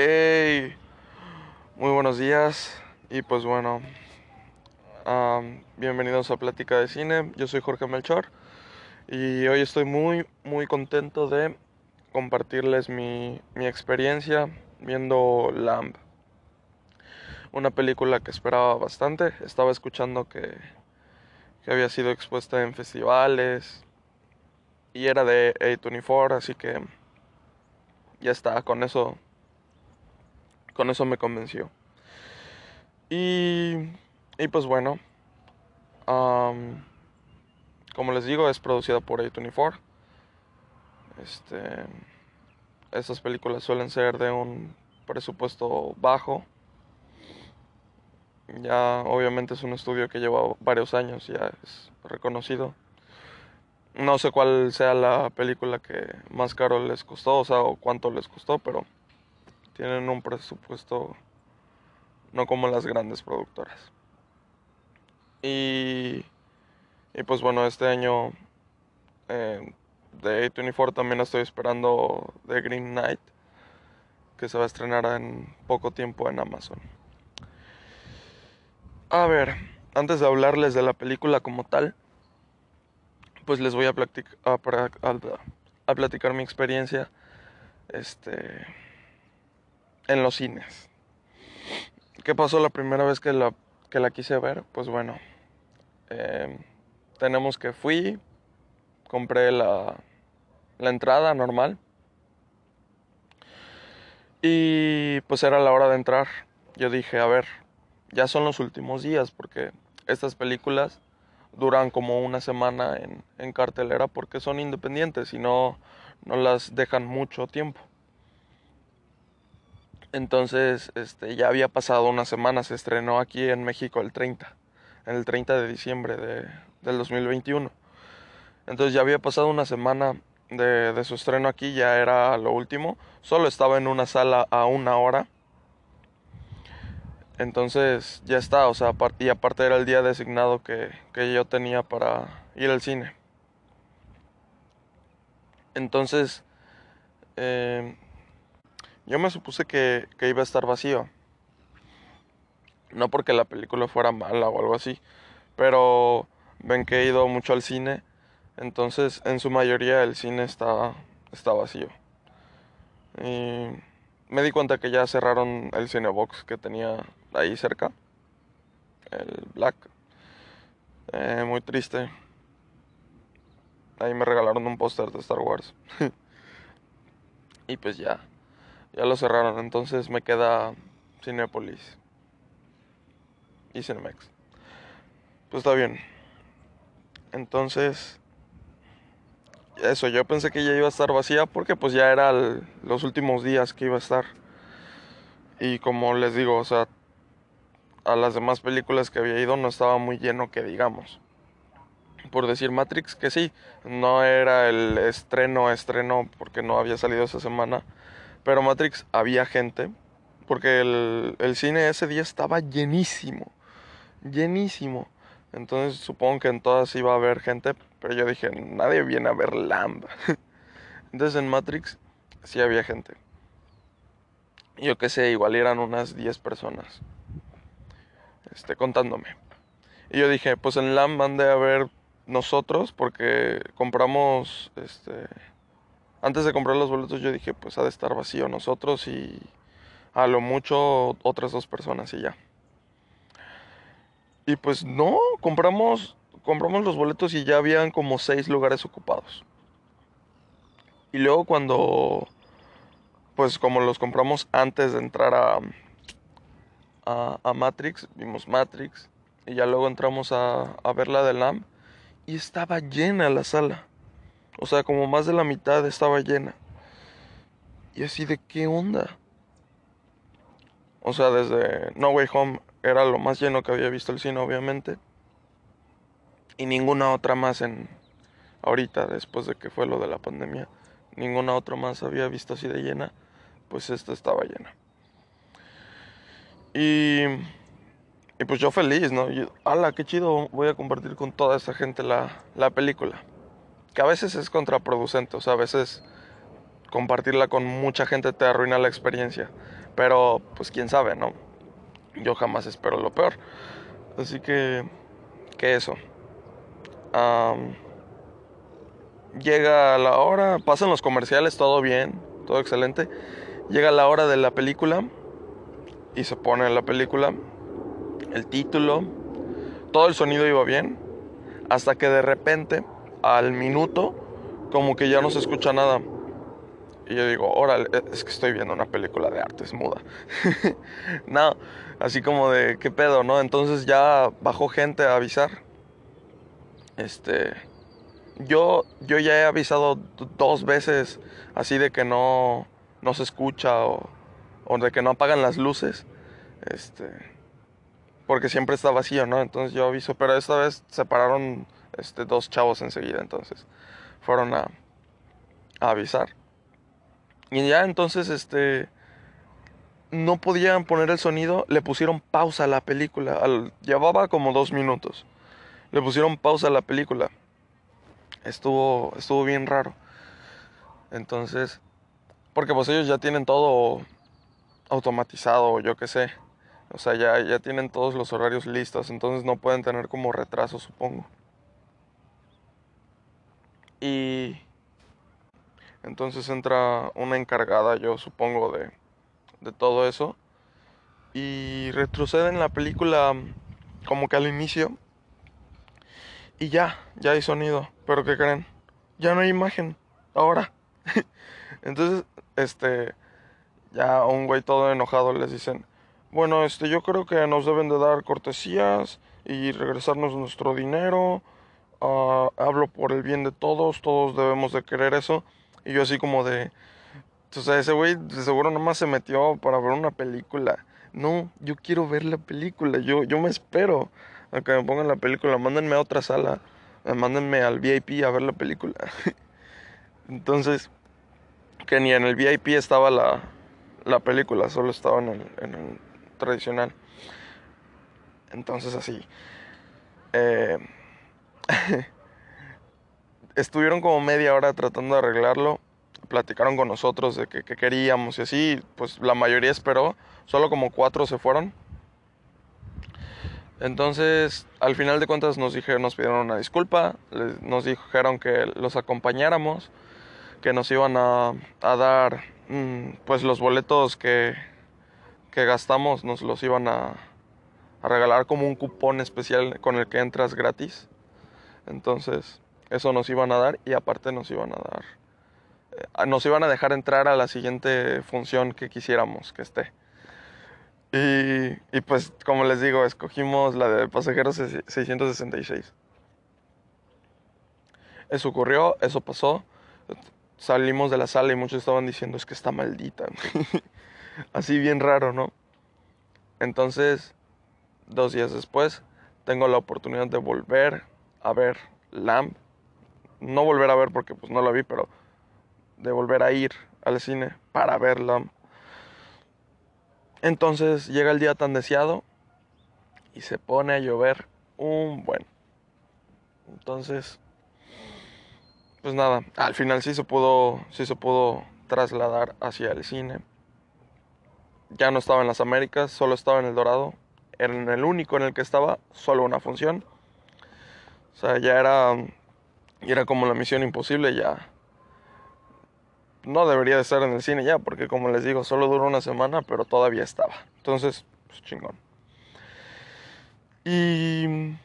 Hey, muy buenos días y pues bueno, bienvenidos a Plática de Cine. Yo soy Jorge Melchor y hoy estoy muy, muy contento de compartirles mi, mi experiencia viendo Lamb. Una película que esperaba bastante. Estaba escuchando que, que había sido expuesta en festivales y era de A24, así que ya está, con eso con eso me convenció. Y, y pues bueno, como les digo, es producida por A24. Este, estas películas suelen ser de un presupuesto bajo. Ya obviamente es un estudio que lleva varios años, ya es reconocido. No sé cuál sea la película que más caro les costó, o sea, o cuánto les costó, pero tienen un presupuesto no como las grandes productoras. Y, y pues bueno, este año eh, de A24 también estoy esperando The Green Knight, que se va a estrenar en poco tiempo en Amazon. A ver, antes de hablarles de la película como tal, pues les voy a, platic- a, a- a platicar mi experiencia este, en los cines. ¿Qué pasó la primera vez que la, que la quise ver? Pues bueno, eh, tenemos que fui, compré la, la entrada normal y pues era la hora de entrar. Yo dije, a ver, ya son los últimos días porque estas películas duran como una semana en, en cartelera porque son independientes y no, no las dejan mucho tiempo. Entonces, este, ya había pasado una semana, se estrenó aquí en México el 30, el 30 de diciembre de, del 2021. Entonces ya había pasado una semana de, de su estreno aquí, ya era lo último. Solo estaba en una sala a una hora. Entonces ya está, o sea, y aparte era el día designado que, que yo tenía para ir al cine. Entonces, eh, yo me supuse que, que iba a estar vacío. No porque la película fuera mala o algo así, pero ven que he ido mucho al cine, entonces en su mayoría el cine está, está vacío. Y me di cuenta que ya cerraron el Cinebox que tenía ahí cerca, el Black. Eh, muy triste. Ahí me regalaron un póster de Star Wars. y pues ya, ya lo cerraron, entonces me queda Cinépolis y Cinemex. Pues está bien. Entonces, eso, yo pensé que ya iba a estar vacía porque pues ya era los últimos días que iba a estar. Y como les digo, o sea, a las demás películas que había ido no estaba muy lleno que digamos. Por decir Matrix, que sí, no era el estreno, estreno, porque no había salido esa semana. Pero Matrix había gente, porque el, el cine ese día estaba llenísimo, llenísimo. Entonces supongo que en todas iba a haber gente, pero yo dije, nadie viene a ver Lamb. Entonces en Matrix sí había gente. Yo qué sé, igual eran unas 10 personas, este, contándome. Y yo dije, pues en Lamb han de haber nosotros, porque compramos, este, antes de comprar los boletos yo dije, pues ha de estar vacío nosotros y a lo mucho otras dos personas y ya. Y pues no, compramos, compramos los boletos y ya habían como seis lugares ocupados. Y luego cuando, pues como los compramos antes de entrar a, a, Matrix, vimos Matrix y ya luego entramos a, a ver la de Lamb y estaba llena la sala. O sea, como más de la mitad estaba llena. Y así de qué onda. O sea, desde No Way Home era lo más lleno que había visto el cine, obviamente. Y ninguna otra más en ahorita, después de que fue lo de la pandemia. Ninguna otra más había visto así de llena. Pues esta estaba llena. Y, y pues yo feliz, ¿no? Yo, ala, qué chido, voy a compartir con toda esa gente la, la película. Que a veces es contraproducente, o sea, a veces compartirla con mucha gente te arruina la experiencia. Pero, pues quién sabe, ¿no? Yo jamás espero lo peor. Así que, que eso. llega la hora, pasan los comerciales, todo bien, todo excelente. Llega la hora de la película y se pone la película, el título, todo el sonido iba bien, hasta que de repente, al minuto, como que ya no se escucha nada. Y yo digo, órale, es que estoy viendo una película de arte, es muda. no, así como de, ¿qué pedo, no? Entonces ya bajó gente a avisar. Este, yo, yo ya he avisado dos veces así de que no, no se escucha o, o de que no apagan las luces. Este, porque siempre está vacío, ¿no? Entonces yo aviso, pero esta vez se pararon este, dos chavos enseguida, entonces fueron a, avisar. Y ya entonces, este, no podían poner el sonido, le pusieron pausa a la película. llevaba como dos minutos. Le pusieron pausa a la película. Estuvo, estuvo bien raro. Entonces, porque pues ellos ya tienen todo automatizado, yo qué sé. O sea, ya, ya tienen todos los horarios listos, entonces no pueden tener como retraso, supongo. Y entonces entra una encargada, yo supongo, de, de todo eso. Y retroceden la película como que al inicio. Y ya, ya hay sonido. Pero ¿qué creen? Ya no hay imagen. Ahora. entonces, este, ya un güey todo enojado les dicen, bueno, este, yo creo que nos deben de dar cortesías y regresarnos nuestro dinero. Ah, hablo por el bien de todos, todos debemos de querer eso. Y yo así como de... O ese güey de seguro nomás se metió para ver una película. No, yo quiero ver la película. Yo, yo me espero a que me pongan la película. Mándenme a otra sala. Eh, mándenme al VIP a ver la película. Entonces, que ni en el VIP estaba la, la película, solo estaba en el, en el tradicional. Entonces así. Eh, estuvieron como media hora tratando de arreglarlo. Platicaron con nosotros de que, queríamos y así. Pues la mayoría esperó. Solo como cuatro se fueron. Entonces, al final de cuentas nos dijeron, nos pidieron una disculpa, nos dijeron que los acompañáramos, que nos iban a, dar mm, pues los boletos que, que gastamos nos los iban a, regalar como un cupón especial con el que entras gratis. Entonces, eso nos iban a dar y aparte nos iban a dar, eh, nos iban a dejar entrar a la siguiente función que quisiéramos que esté. Y, y pues, como les digo, escogimos la de pasajeros 666. Eso ocurrió, eso pasó. Salimos de la sala y muchos estaban diciendo es que está maldita. Así bien raro, ¿no? Entonces, dos días después, tengo la oportunidad de volver a ver Lamb. No volver a ver porque pues no la vi, pero de volver a ir al cine para ver Lamb. Entonces llega el día tan deseado y se pone a llover un buen. Entonces, pues nada, al final sí se pudo, sí se pudo trasladar hacia el cine ya no estaba en las Américas, solo estaba en el Dorado. Era el único en el que estaba, solo una función. O sea, ya era, era como la misión imposible, ya. No debería de estar en el cine ya, porque como les digo, solo duró una semana, pero todavía estaba. Entonces, pues chingón. Y...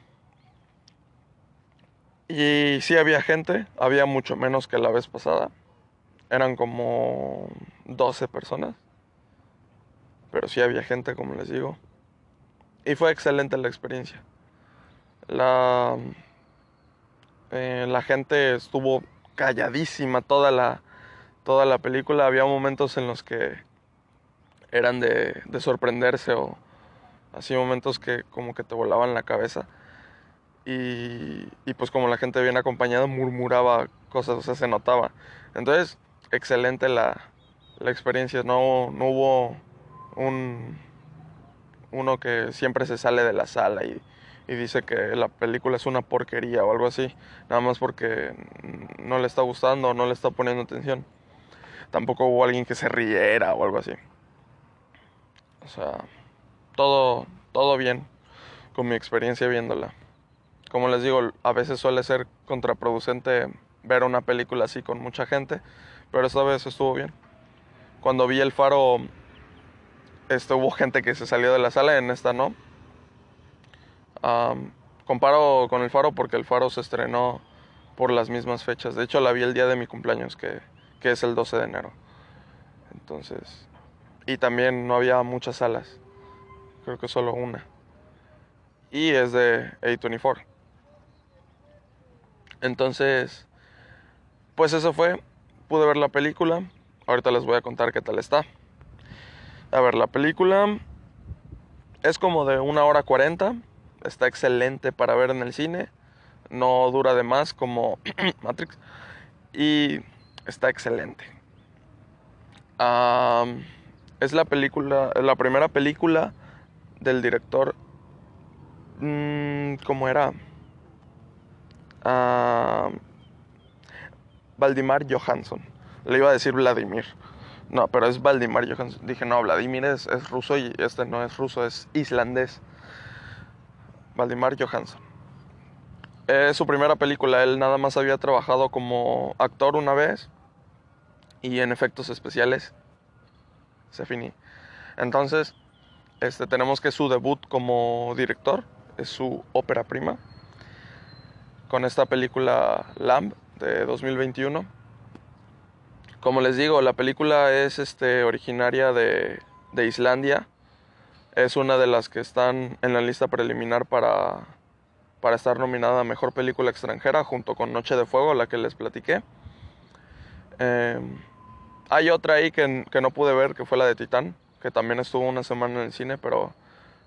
Y sí había gente, había mucho menos que la vez pasada. Eran como 12 personas pero sí había gente, como les digo. Y fue excelente la experiencia. La, eh, la gente estuvo calladísima toda la, toda la película. Había momentos en los que eran de, de sorprenderse o así momentos que como que te volaban la cabeza. Y, y, pues como la gente bien acompañada murmuraba cosas, o sea, se notaba. Entonces, excelente la, la experiencia. No, no hubo un uno que siempre se sale de la sala y, dice que la película es una porquería o algo así, nada más porque no le está gustando o no le está poniendo atención. Tampoco hubo alguien que se riera o algo así. O sea, todo, todo bien con mi experiencia viéndola. Como les digo, a veces suele ser contraproducente ver una película así con mucha gente, pero esta vez estuvo bien. Cuando vi el faro, este, hubo gente que se salió de la sala, en esta no. Comparo con el faro porque el faro se estrenó por las mismas fechas. De hecho, la vi el día de mi cumpleaños, que, que es el 12 de enero. Entonces, y también no había muchas salas. Creo que solo una. Y es de A24. Entonces, pues eso fue. Pude ver la película. Ahorita les voy a contar qué tal está. A ver, la película es como de una hora cuarenta. Está excelente para ver en el cine. No dura de más como Matrix. Y está excelente. es la película, la primera película del director. Mmm, ¿Cómo era? Valdimar Johansson. Le iba a decir Vladimir. No, pero es Valdimar Johansson. Dije, no, Vladimir es, es ruso y este no es ruso, es islandés. Valdimar Johansson. Es su primera película. Él nada más había trabajado como actor una vez y en efectos especiales. Se finí. Entonces, este, tenemos que su debut como director es su ópera prima con esta película Lamb de 2021. Como les digo, la película es este, originaria de Islandia. Es una de las que están en la lista preliminar para, para estar nominada a Mejor Película Extranjera junto con Noche de Fuego, la que les platiqué. Em, hay otra ahí que, que, no pude ver, que fue la de Titán, que también estuvo una semana en el cine, pero,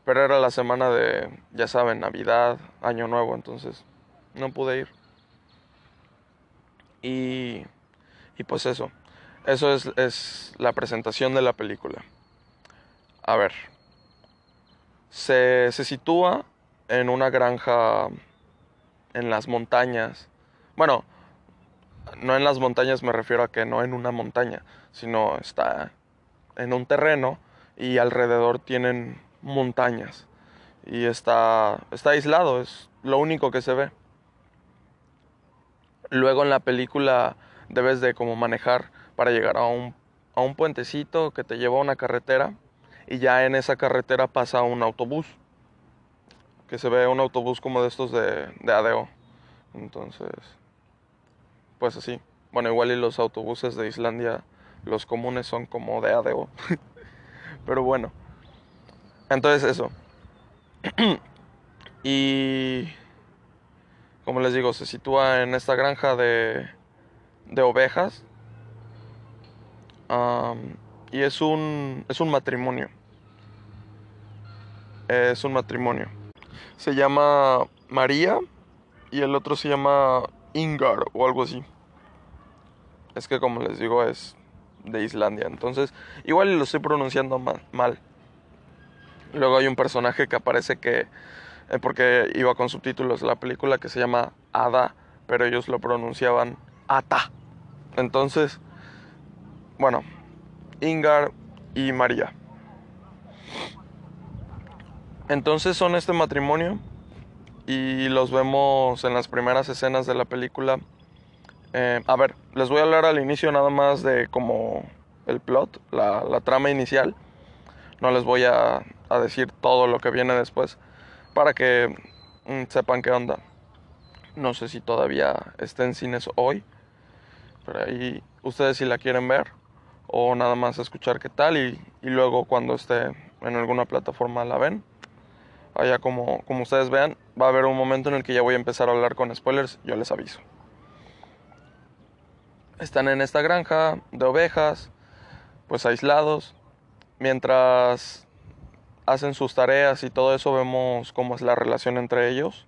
pero era la semana de, ya saben, Navidad, Año Nuevo, entonces no pude ir. Y, y pues eso, eso es, es, la presentación de la película. A ver, se, se sitúa en una granja en las montañas. Bueno, no en las montañas me refiero a que no en una montaña, sino está en un terreno y alrededor tienen montañas. Y está, está aislado, es lo único que se ve. Luego en la película debes de como manejar para llegar a un, a un puentecito que te lleva a una carretera y ya en esa carretera pasa un autobús. Que se ve un autobús como de estos de, de ADO. Entonces, pues así. Bueno, igual y los autobuses de Islandia, los comunes son como de ADO. Pero bueno. Entonces eso. y como les digo, se sitúa en esta granja de, de ovejas. Y es un, es un matrimonio. Es un matrimonio. Se llama María y el otro se llama Ingar o algo así. Es que como les digo es de Islandia. Entonces, igual lo estoy pronunciando mal. Luego hay un personaje que aparece que eh, porque iba con subtítulos la película que se llama Ada, pero ellos lo pronunciaban Ata. Entonces, bueno, Ingar y María. Entonces son este matrimonio y los vemos en las primeras escenas de la película. Eh, a ver, les voy a hablar al inicio nada más de como el plot, la, la trama inicial. No les voy a, a decir todo lo que viene después para que mm, sepan qué onda. No sé si todavía está en cines hoy, pero ahí ustedes si la quieren ver o nada más escuchar qué tal y, luego cuando esté en alguna plataforma la ven. Allá como, como ustedes vean, va a haber un momento en el que ya voy a empezar a hablar con spoilers, yo les aviso. Están en esta granja de ovejas, pues aislados, mientras hacen sus tareas y todo eso, vemos cómo es la relación entre ellos.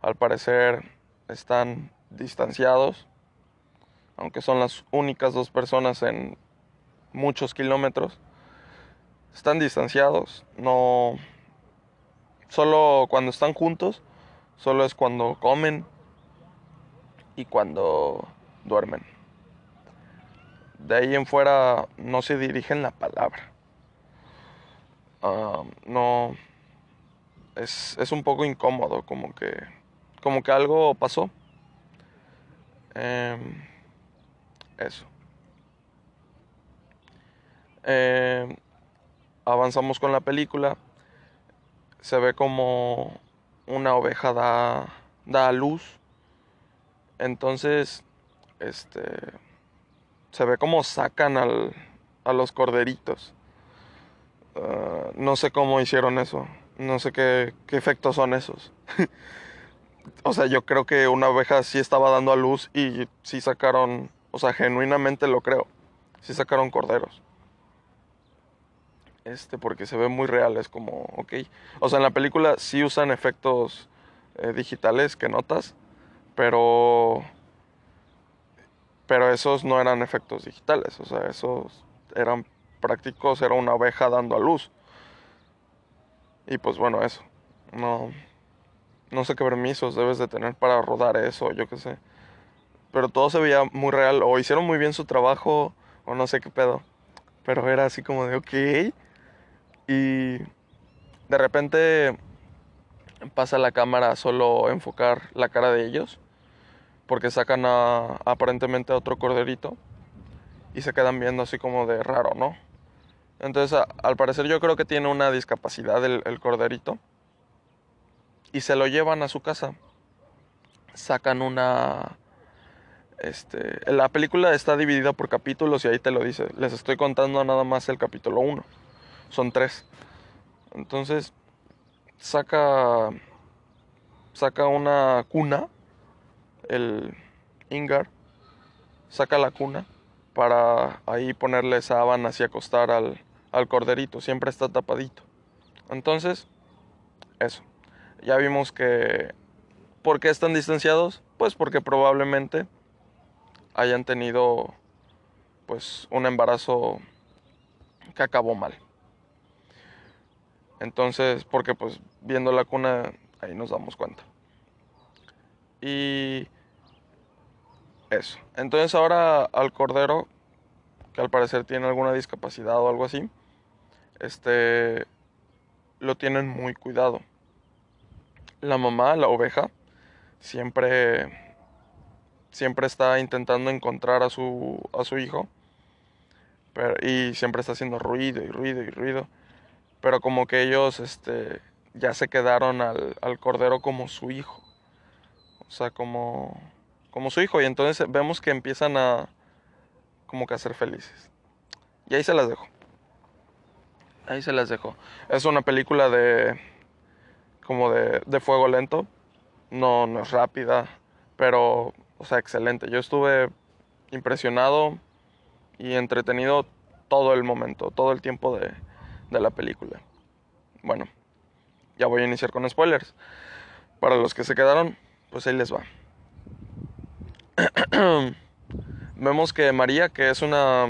Al parecer están distanciados, aunque son las únicas dos personas en muchos kilómetros. Están distanciados, no... Solo cuando están juntos, solo es cuando comen y cuando duermen. De ahí en fuera no se dirigen la palabra. ah, no es, es, un poco incómodo, como que, como que algo pasó. Em, eso. Em, avanzamos con la película. Se ve como una oveja da, da a luz. Entonces, este, se ve como sacan al, a los corderitos. Ah, no sé cómo hicieron eso. No sé qué, qué efectos son esos. o sea, yo creo que una oveja sí estaba dando a luz y sí sacaron, o sea, genuinamente lo creo. Sí sacaron corderos. Este, porque se ve muy real, es como, ok. O sea, en la película sí usan efectos eh, digitales que notas, pero. Pero esos no eran efectos digitales, o sea, esos eran prácticos, era una oveja dando a luz. Y pues bueno, eso. No, no sé qué permisos debes de tener para rodar eso, yo qué sé. Pero todo se veía muy real, o hicieron muy bien su trabajo, o no sé qué pedo. Pero era así como de, ok. Y de repente pasa la cámara solo enfocar la cara de ellos, porque sacan aparentemente a otro corderito y se quedan viendo así como de raro, ¿no? Entonces, al parecer yo creo que tiene una discapacidad el, el corderito y se lo llevan a su casa. Sacan una... Este, la película está dividida por capítulos y ahí te lo dice. Les estoy contando nada más el capítulo 1 son tres. Entonces, saca, saca una cuna, el Ingar, saca la cuna para ahí ponerle sábanas y acostar al, al corderito, siempre está tapadito. Entonces, eso. Ya vimos que... ¿Por qué están distanciados? Pues porque probablemente hayan tenido pues un embarazo que acabó mal. Entonces, porque pues viendo la cuna, ahí nos damos cuenta. Y eso. Entonces ahora al cordero, que al parecer tiene alguna discapacidad o algo así, este, lo tienen muy cuidado. La mamá, la oveja, siempre, siempre está intentando encontrar a su, a su hijo. Y siempre está haciendo ruido y ruido y ruido pero como que ellos este, ya se quedaron al, al, cordero como su hijo, o sea, como, como su hijo, y entonces vemos que empiezan a como que a ser felices. Y ahí se las dejo. Ahí se las dejo. Es una película de como de, de fuego lento, no, no es rápida, pero, o sea, excelente. Yo estuve impresionado y entretenido todo el momento, todo el tiempo de, de la película. Bueno, ya voy a iniciar con spoilers. Para los que se quedaron, pues ahí les va. Vemos que María, que es una...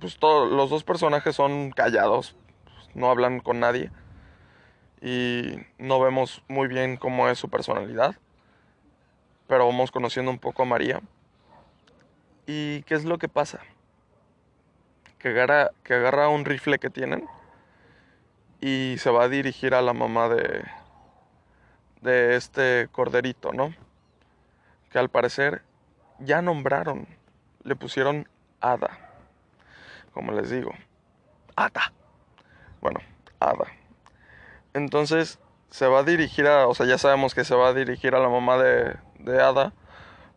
Pues todos los dos personajes son callados, no hablan con nadie. Y no vemos muy bien cómo es su personalidad. Pero vamos conociendo un poco a María. ¿Y qué es lo que pasa? Que agarra, que agarra un rifle que tienen y se va a dirigir a la mamá de, de este corderito, ¿no? Que al parecer ya nombraron, le pusieron Ada, como les digo, Ada. Bueno, Ada. Entonces se va a dirigir a, o sea, ya sabemos que se va a dirigir a la mamá de, de Ada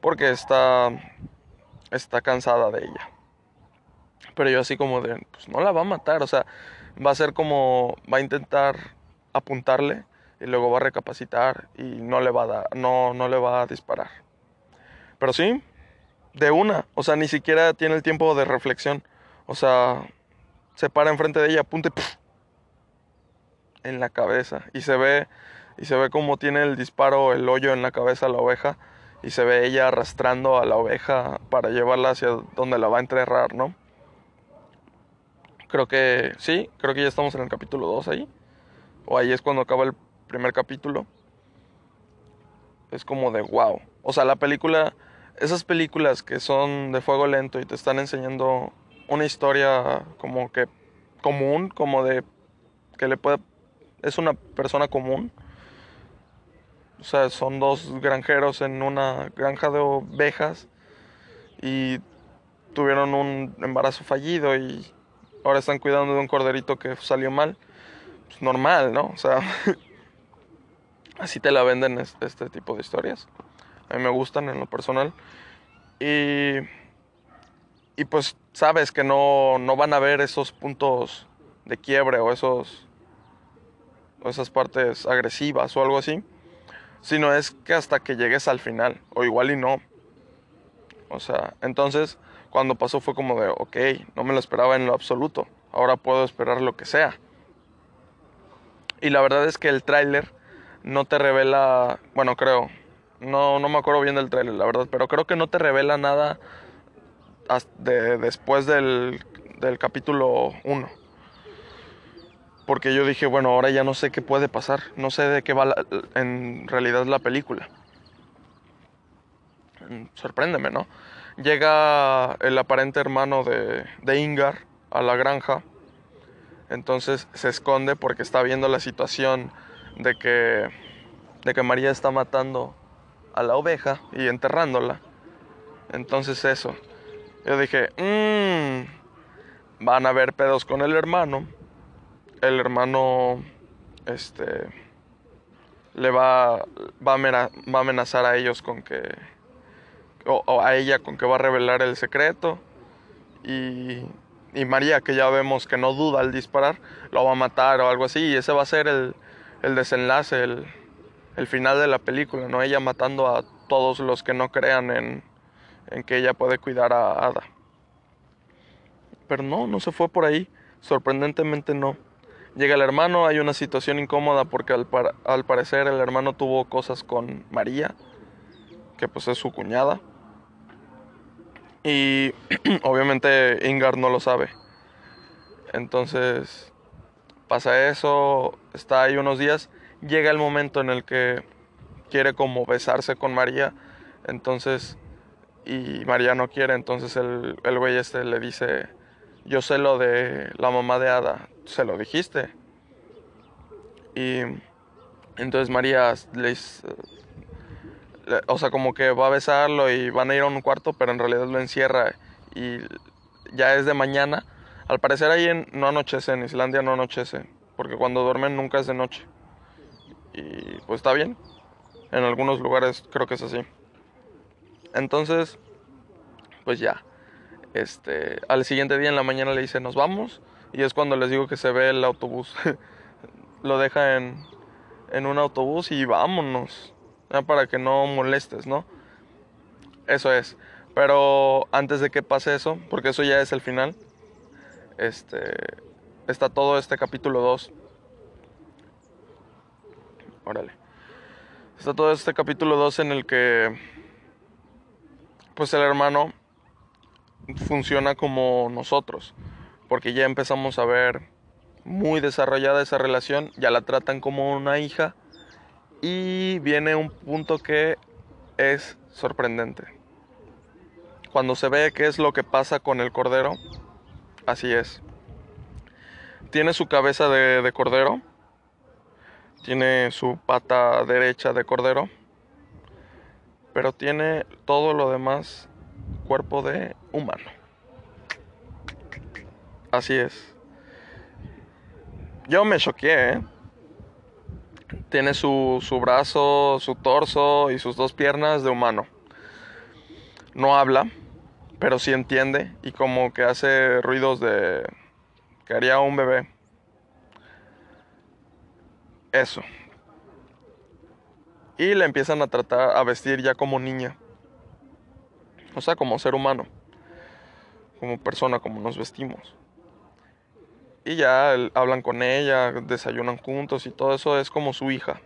porque está, está cansada de ella. Pero yo así como de, pues no la va a matar, o sea, va a ser como, va a intentar apuntarle y luego va a recapacitar y no le va a dar, no, no le va a disparar. Pero sí, de una, o sea, ni siquiera tiene el tiempo de reflexión. O sea, se para enfrente de ella, apunte en la cabeza y se ve y se ve como tiene el disparo, el hoyo en la cabeza de la oveja y se ve ella arrastrando a la oveja para llevarla hacia donde la va a enterrar, ¿no? Creo que sí, creo que ya estamos en el capítulo 2 ahí. O ahí es cuando acaba el primer capítulo. Es como de wow. O sea, la película, esas películas que son de fuego lento y te están enseñando una historia como que común, como de que le puede... Es una persona común. O sea, son dos granjeros en una granja de ovejas y tuvieron un embarazo fallido y ahora están cuidando de un corderito que salió mal. Pues normal, ¿no? O sea, así te la venden este, tipo de historias. A mí me gustan en lo personal. Y, y pues sabes que no, no van a haber esos puntos de quiebre o esos o esas partes agresivas o algo así, sino es que hasta que llegues al final, o igual y no. O sea, entonces cuando pasó fue como de, ok, no me lo esperaba en lo absoluto, ahora puedo esperar lo que sea. Y la verdad es que el tráiler no te revela, bueno, creo, no, no me acuerdo bien del tráiler, la verdad, pero creo que no te revela nada de, después del, del capítulo 1 porque yo dije, bueno, ahora ya no sé qué puede pasar, no sé de qué va en realidad la película. Mm, sorpréndeme, ¿no? Llega el aparente hermano de, de Ingar a la granja, entonces se esconde porque está viendo la situación de que, de que María está matando a la oveja y enterrándola. Entonces eso. Yo dije, mmm, van a haber pedos con el hermano el hermano este le va, va, a amenazar a ellos con que o, a ella con que va a revelar el secreto. Y, y, María que ya vemos que no duda al disparar lo va a matar o algo así. Y ese va a ser el, el desenlace el, el, final de la película no ella matando a todos los que no crean en, en que ella puede cuidar a Ada. Pero no no se fue por ahí. Sorprendentemente no. Llega el hermano, hay una situación incómoda porque al, parecer el hermano tuvo cosas con María, que pues es su cuñada. Y obviamente Ingar no lo sabe. Entonces pasa eso, está ahí unos días, llega el momento en el que quiere como besarse con María, entonces, y María no quiere, entonces el, el güey este le dice, yo sé lo de la mamá de Ada, se lo dijiste. Y entonces María les... O sea, como que va a besarlo y van a ir a un cuarto, pero en realidad lo encierra y ya es de mañana. Al parecer ahí no anochece, en Islandia no anochece, porque cuando duermen nunca es de noche. Y pues está bien. En algunos lugares creo que es así. Entonces, pues ya. Este, al siguiente día en la mañana le dice, nos vamos. Y es cuando les digo que se ve el autobús. Lo deja en, en un autobús y vámonos. Para que no molestes, ¿no? Eso es. Pero antes de que pase eso, porque eso ya es el final, este, está todo este capítulo 2. Órale. Está todo este capítulo 2 en el que, pues el hermano funciona como nosotros, porque ya empezamos a ver muy desarrollada esa relación, ya la tratan como una hija y viene un punto que es sorprendente. Cuando se ve qué es lo que pasa con el cordero, así es. Tiene su cabeza de, de cordero, tiene su pata derecha de cordero, pero tiene todo lo demás cuerpo de humano. Así es. Yo me choqué, ¿eh? Tiene su, su brazo, su torso y sus dos piernas de humano. No habla, pero sí entiende y como que hace ruidos de que haría un bebé. Eso. Y le empiezan a tratar a vestir ya como niña. O sea, como ser humano, como persona, como nos vestimos. Y ya hablan con ella, desayunan juntos y todo eso es como su hija.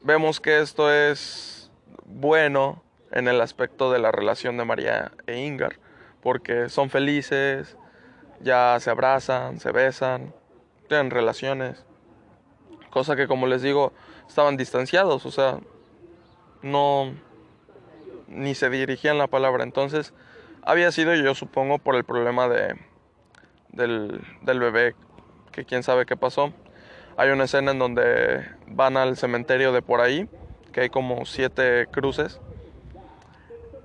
Vemos que esto es bueno en el aspecto de la relación de María e Ingar, porque son felices, ya se abrazan, se besan, tienen relaciones, cosa que como les digo, estaban distanciados, o sea, no ni se dirigían la palabra. Entonces, había sido yo supongo por el problema de, del, del bebé que quién sabe qué pasó. Hay una escena en donde van al cementerio de por ahí, que hay como siete cruces.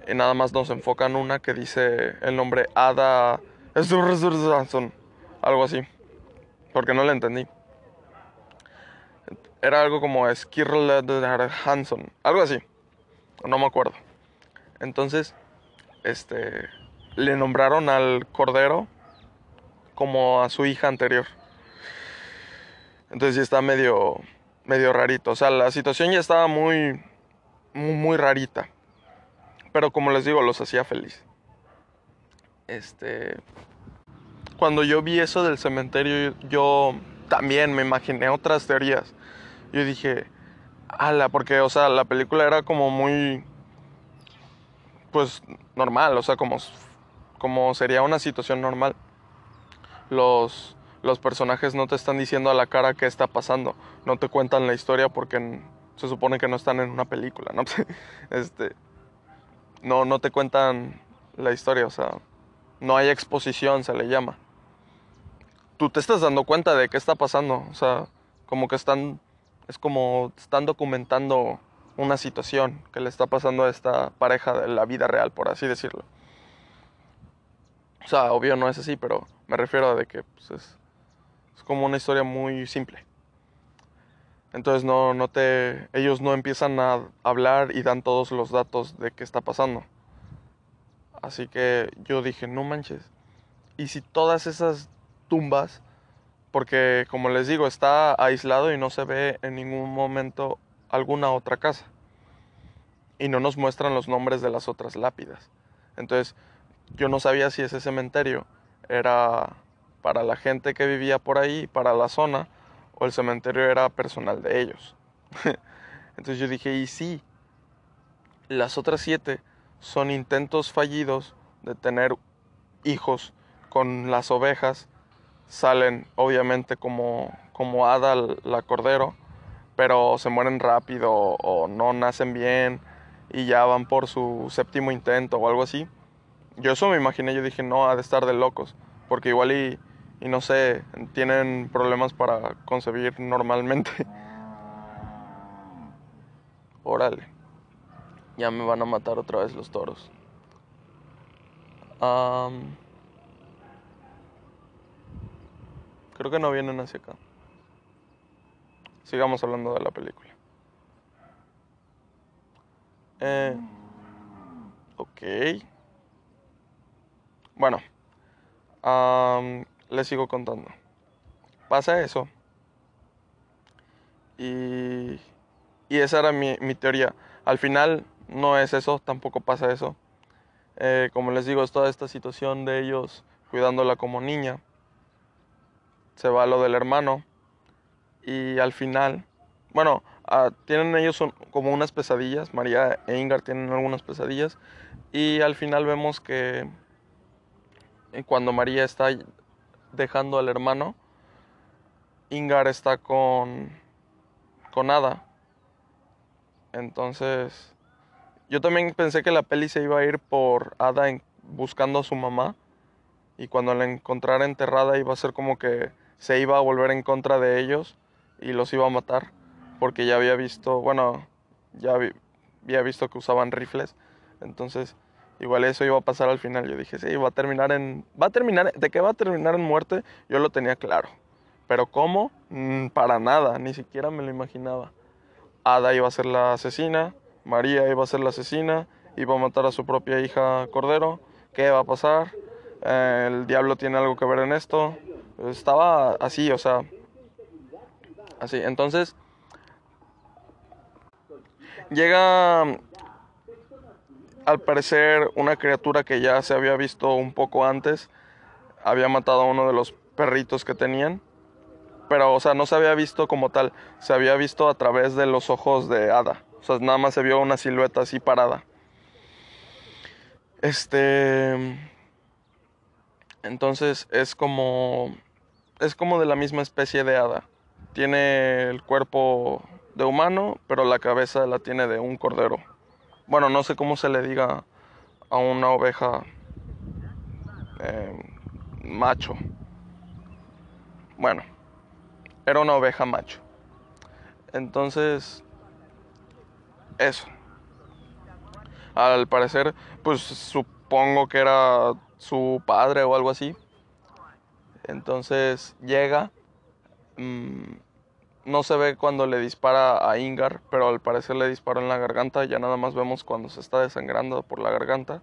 Y nada más nos enfocan una que dice el nombre Ada algo así, porque no le entendí. Era algo como Skirl Hanson, algo así, no me acuerdo. Entonces, este, le nombraron al cordero como a su hija anterior. Entonces ya está medio, medio rarito. O sea, la situación ya estaba muy, muy, muy rarita. Pero como les digo, los hacía feliz. Este, cuando yo vi eso del cementerio, yo también me imaginé otras teorías. Yo dije, ala, porque, o sea, la película era como muy, pues, normal, o sea, como, como sería una situación normal. Los, los personajes no te están diciendo a la cara qué está pasando, no te cuentan la historia porque se supone que no están en una película, ¿no? este, no, no te cuentan la historia, o sea, no hay exposición, se le llama. Tú te estás dando cuenta de qué está pasando, o sea, como que están, es como están documentando una situación que le está pasando a esta pareja de la vida real, por así decirlo. O sea, obvio no es así, pero me refiero a de que pues, es, como una historia muy simple. Entonces no, no te, ellos no empiezan a hablar y dan todos los datos de qué está pasando. Así que yo dije, no manches. Y si todas esas tumbas, porque como les digo, está aislado y no se ve en ningún momento alguna otra casa. Y no nos muestran los nombres de las otras lápidas. Entonces yo no sabía si ese cementerio era para la gente que vivía por ahí, para la zona, o el cementerio era personal de ellos. Entonces yo dije, y sí, las otras siete son intentos fallidos de tener hijos con las ovejas, salen obviamente como, como hada la cordero, pero se mueren rápido o no nacen bien y ya van por su séptimo intento o algo así. Yo eso me imaginé, yo dije, no, ha de estar de locos, porque igual y y no sé, tienen problemas para concebir normalmente. Órale. Ya me van a matar otra vez los toros. creo que no vienen hacia acá. Sigamos hablando de la película. Eh, ok. Bueno les sigo contando. Pasa eso. Y, y esa era mi, teoría. Al final no es eso, tampoco pasa eso. Eh, como les digo, es toda esta situación de ellos cuidándola como niña. Se va lo del hermano. Y al final, bueno, ah, tienen ellos como unas pesadillas. María e Ingar tienen algunas pesadillas. Y al final vemos que cuando María está dejando al hermano, Ingar está con, con Ada. Entonces, yo también pensé que la peli se iba a ir por Ada buscando a su mamá. Y cuando la encontrara enterrada iba a ser como que se iba a volver en contra de ellos y los iba a matar. Porque ya había visto, bueno, ya había visto que usaban rifles. Entonces Igual eso iba a pasar al final. Yo dije, sí, va a terminar en... Va a terminar... ¿De qué va a terminar en muerte? Yo lo tenía claro. Pero ¿cómo? Mm, para nada. Ni siquiera me lo imaginaba. Ada iba a ser la asesina. María iba a ser la asesina. Iba a matar a su propia hija Cordero. ¿Qué va a pasar? Eh, el diablo tiene algo que ver en esto. Estaba así, o sea... Así. Entonces... Llega al parecer una criatura que ya se había visto un poco antes. Había matado a uno de los perritos que tenían. Pero, o sea, no se había visto como tal. Se había visto a través de los ojos de Ada. O sea, nada más se vio una silueta así parada. Este... Entonces es como... Es como de la misma especie de hada. Tiene el cuerpo de humano, pero la cabeza la tiene de un cordero. Bueno, no sé cómo se le diga a una oveja eh, macho. Bueno, era una oveja macho. Entonces, eso. Al parecer, pues supongo que era su padre o algo así. Entonces llega. Mm, no se ve cuando le dispara a Ingar, pero al parecer le disparó en la garganta. Ya nada más vemos cuando se está desangrando por la garganta.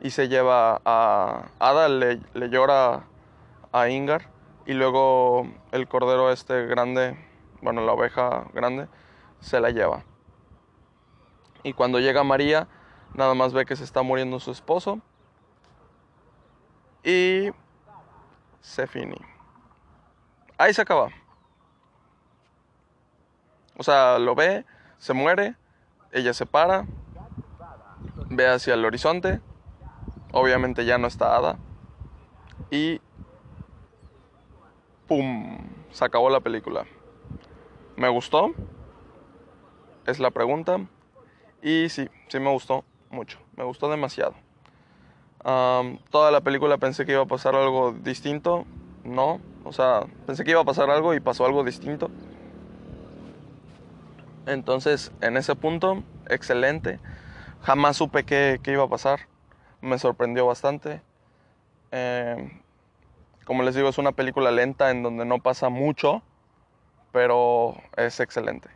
Y se lleva a. Ada le, le llora a Ingar. Y luego el cordero este grande, bueno, la oveja grande, se la lleva. Y cuando llega María, nada más ve que se está muriendo su esposo. Y se finí. Ahí se acaba. O sea, lo ve, se muere, ella se para, ve hacia el horizonte, obviamente ya no está Ada, y ¡pum! Se acabó la película. ¿Me gustó? Es la pregunta. Y sí, sí me gustó mucho, me gustó demasiado. toda la película pensé que iba a pasar algo distinto, no, o sea, pensé que iba a pasar algo y pasó algo distinto. Entonces, en ese punto, excelente. Jamás supe qué, iba a pasar. Me sorprendió bastante. Em, como les digo, es una película lenta en donde no pasa mucho, pero es excelente.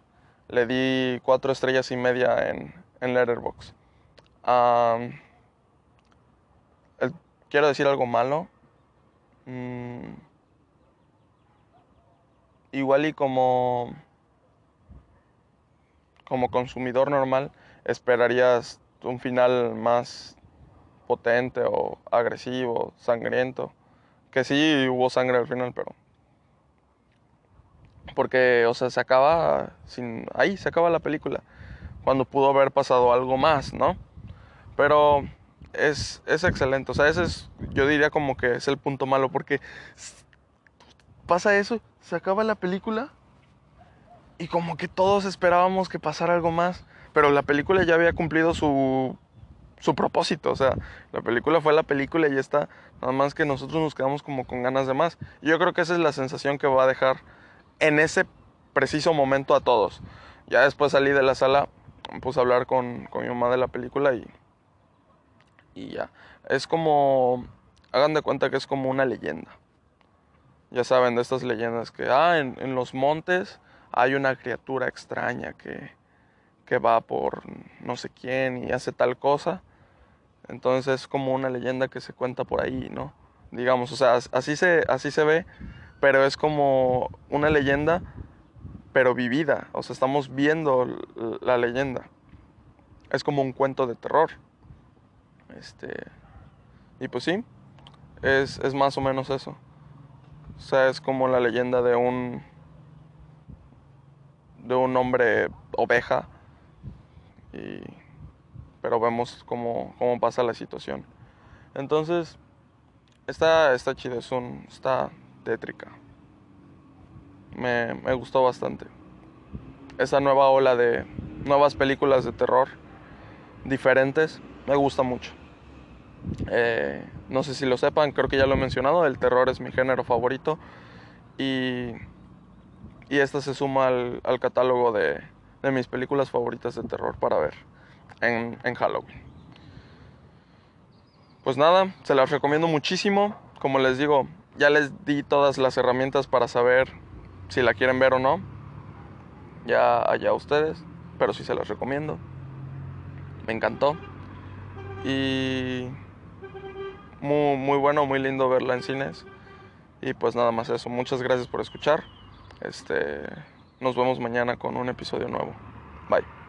Le di cuatro estrellas y media en, en Letterboxd. quiero decir algo malo. Mm, igual y como como consumidor normal esperarías un final más potente o agresivo, sangriento. Que sí hubo sangre al final, pero porque o sea, se acaba sin ahí se acaba la película cuando pudo haber pasado algo más, ¿no? Pero es, es excelente, o sea, ese es, yo diría como que es el punto malo, porque pasa eso, se acaba la película y como que todos esperábamos que pasara algo más, pero la película ya había cumplido su, su propósito, o sea, la película fue la película y ya está, nada más que nosotros nos quedamos como con ganas de más. Y yo creo que esa es la sensación que va a dejar en ese preciso momento a todos. Ya después salí de la sala puse a hablar con, mi mamá de la película y, y ya. Es como, hagan de cuenta que es como una leyenda. Ya saben, de estas leyendas que, ah, en, los montes hay una criatura extraña que, que va por no sé quién y hace tal cosa. Entonces es como una leyenda que se cuenta por ahí, ¿no? Digamos, o sea, así se, así se ve, pero es como una leyenda pero vivida. O sea, estamos viendo la leyenda. Es como un cuento de terror. Este. Y pues sí, es, es más o menos eso. O sea, es como la leyenda de un. De un hombre oveja. Y. Pero vemos cómo, cómo pasa la situación. Entonces, está, está está tétrica me, gustó bastante. Esa nueva ola de nuevas películas de terror diferentes me gusta mucho. Eh, no sé si lo sepan, creo que ya lo he mencionado, el terror es mi género favorito y, y esta se suma al, catálogo de, mis películas favoritas de terror para ver en, en Halloween. Pues nada, se las recomiendo muchísimo. Como les digo, ya les di todas las herramientas para saber si la quieren ver o no, ya allá ustedes, pero sí se las recomiendo. Me encantó. Y muy, muy bueno, muy lindo verla en cines. Y pues nada más eso. Muchas gracias por escuchar. Este, nos vemos mañana con un episodio nuevo. Bye.